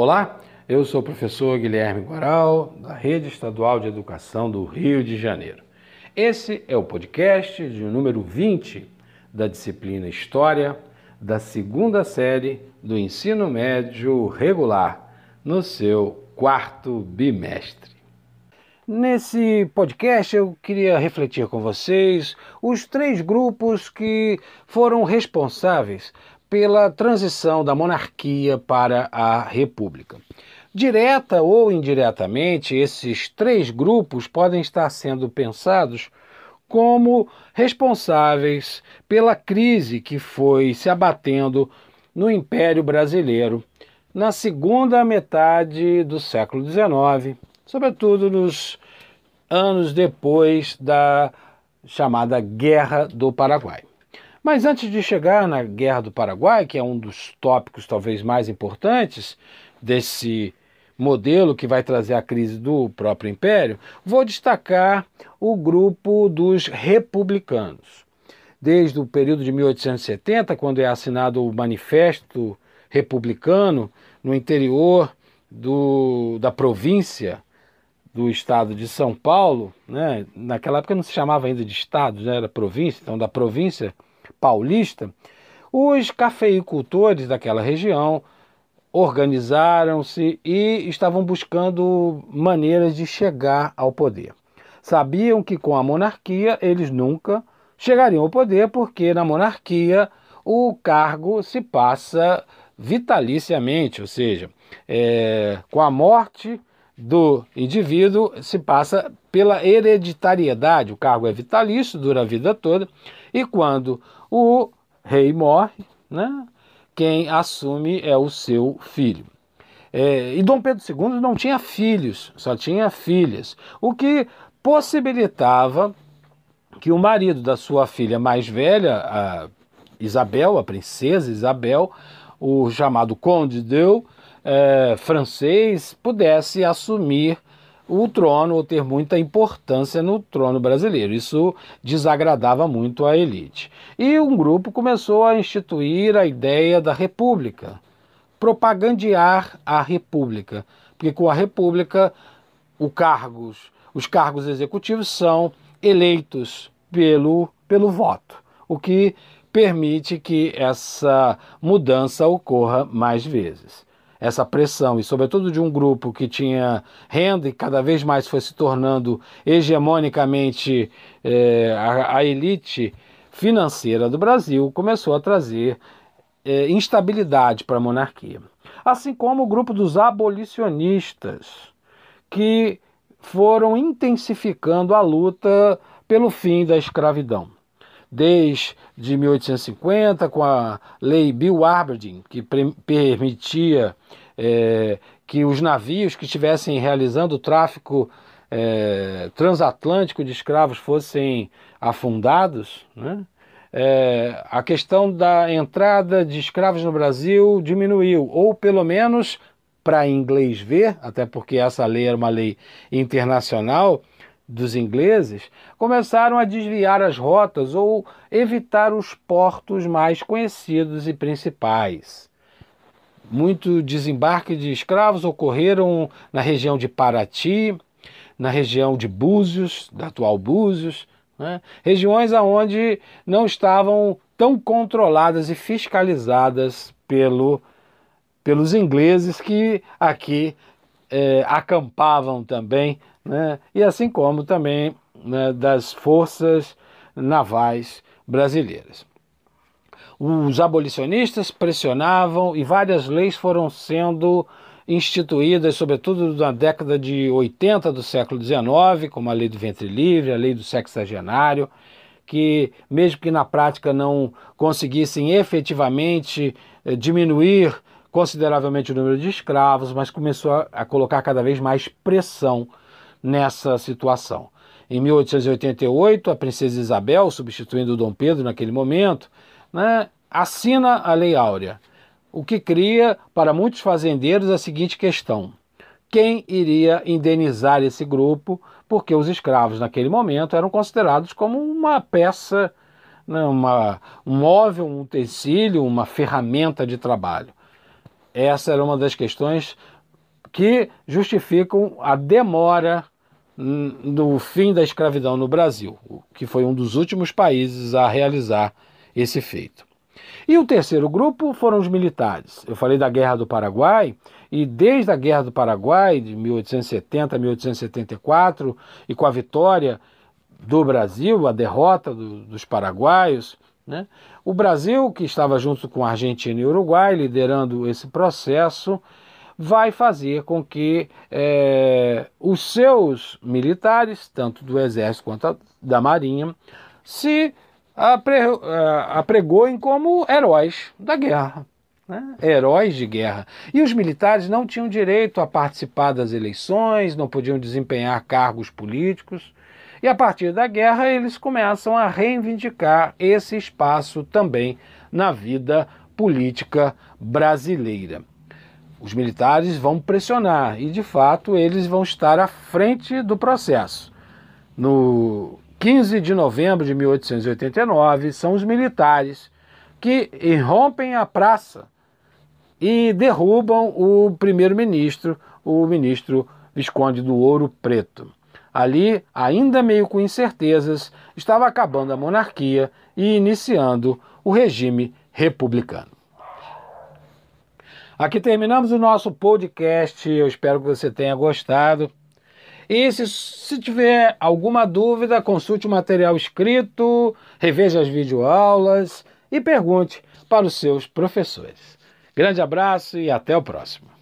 Olá, eu sou o professor Guilherme Guaral, da Rede Estadual de Educação do Rio de Janeiro. Esse é o podcast de número 20 da disciplina História da segunda série do ensino médio regular, no seu quarto bimestre. Nesse podcast eu queria refletir com vocês os três grupos que foram responsáveis pela transição da monarquia para a república. Direta ou indiretamente, esses três grupos podem estar sendo pensados como responsáveis pela crise que foi se abatendo no Império Brasileiro na segunda metade do século XIX, sobretudo nos anos depois da chamada Guerra do Paraguai. Mas antes de chegar na Guerra do Paraguai, que é um dos tópicos talvez mais importantes desse modelo que vai trazer a crise do próprio império, vou destacar o grupo dos republicanos. Desde o período de 1870, quando é assinado o Manifesto Republicano no interior do, da província do estado de São Paulo, né? naquela época não se chamava ainda de estado, já era província, então da província paulista, os cafeicultores daquela região organizaram-se e estavam buscando maneiras de chegar ao poder. Sabiam que com a monarquia eles nunca chegariam ao poder, porque na monarquia o cargo se passa vitaliciamente, ou seja, é, com a morte do indivíduo se passa pela hereditariedade, o cargo é vitalício, dura a vida toda, e quando o rei morre, né, quem assume é o seu filho. É, e Dom Pedro II não tinha filhos, só tinha filhas, o que possibilitava que o marido da sua filha mais velha, a Isabel, a princesa Isabel, o chamado Conde de é, francês, pudesse assumir o trono ou ter muita importância no trono brasileiro. Isso desagradava muito a elite. E um grupo começou a instituir a ideia da república, propagandear a república, porque com a república os cargos, os cargos executivos são eleitos pelo, pelo voto, o que permite que essa mudança ocorra mais vezes essa pressão, e sobretudo de um grupo que tinha renda e cada vez mais foi se tornando hegemonicamente é, a, a, elite financeira do Brasil, começou a trazer é, instabilidade para a monarquia. Assim como o grupo dos abolicionistas, que foram intensificando a luta pelo fim da escravidão desde 1850, com a lei Bill Aberdeen, que permitia é, que os navios que estivessem realizando o tráfico é, transatlântico de escravos fossem afundados, né? É, a questão da entrada de escravos no Brasil diminuiu, ou pelo menos para inglês ver, até porque essa lei era uma lei internacional, dos ingleses começaram a desviar as rotas ou evitar os portos mais conhecidos e principais. Muito desembarque de escravos ocorreram na região de Paraty, na região de Búzios, da atual Búzios, né? regiões aonde não estavam tão controladas e fiscalizadas pelo, pelos ingleses que aqui é, acampavam também né? e assim como também né, das forças navais brasileiras. Os abolicionistas pressionavam e várias leis foram sendo instituídas, sobretudo na década de 80 do século XIX, como a lei do ventre livre, a lei do sexagenário, que, mesmo que na prática não conseguissem efetivamente eh, diminuir consideravelmente o número de escravos, mas começou a, a colocar cada vez mais pressão nessa situação. Em 1888, a princesa Isabel, substituindo Dom Pedro naquele momento, né, assina a Lei Áurea, o que cria para muitos fazendeiros a seguinte questão: quem iria indenizar esse grupo? Porque os escravos naquele momento eram considerados como uma peça, né, uma, um móvel, um utensílio, uma ferramenta de trabalho. Essa era uma das questões que justificam a demora do fim da escravidão no Brasil, que foi um dos últimos países a realizar esse feito. E o terceiro grupo foram os militares. Eu falei da Guerra do Paraguai, e desde a Guerra do Paraguai, de 1870 a 1874, e com a vitória do Brasil, a derrota do, dos paraguaios, né? o Brasil, que estava junto com a Argentina e o Uruguai, liderando esse processo, vai fazer com que é, os seus militares, tanto do Exército quanto da Marinha, se apre, é, apregoem como heróis da guerra. Né? Heróis de guerra. E os militares não tinham direito a participar das eleições, não podiam desempenhar cargos políticos. E a partir da guerra, eles começam a reivindicar esse espaço também na vida política brasileira os militares vão pressionar e, de fato, eles vão estar à frente do processo. No 15 de novembro de 1889, são os militares que irrompem a praça e derrubam o primeiro-ministro, o ministro Visconde do Ouro Preto. Ali, ainda meio com incertezas, estava acabando a monarquia e iniciando o regime republicano. Aqui terminamos o nosso podcast. Eu espero que você tenha gostado. E se, se tiver alguma dúvida, consulte o material escrito, reveja as videoaulas e pergunte para os seus professores. Grande abraço e até o próximo.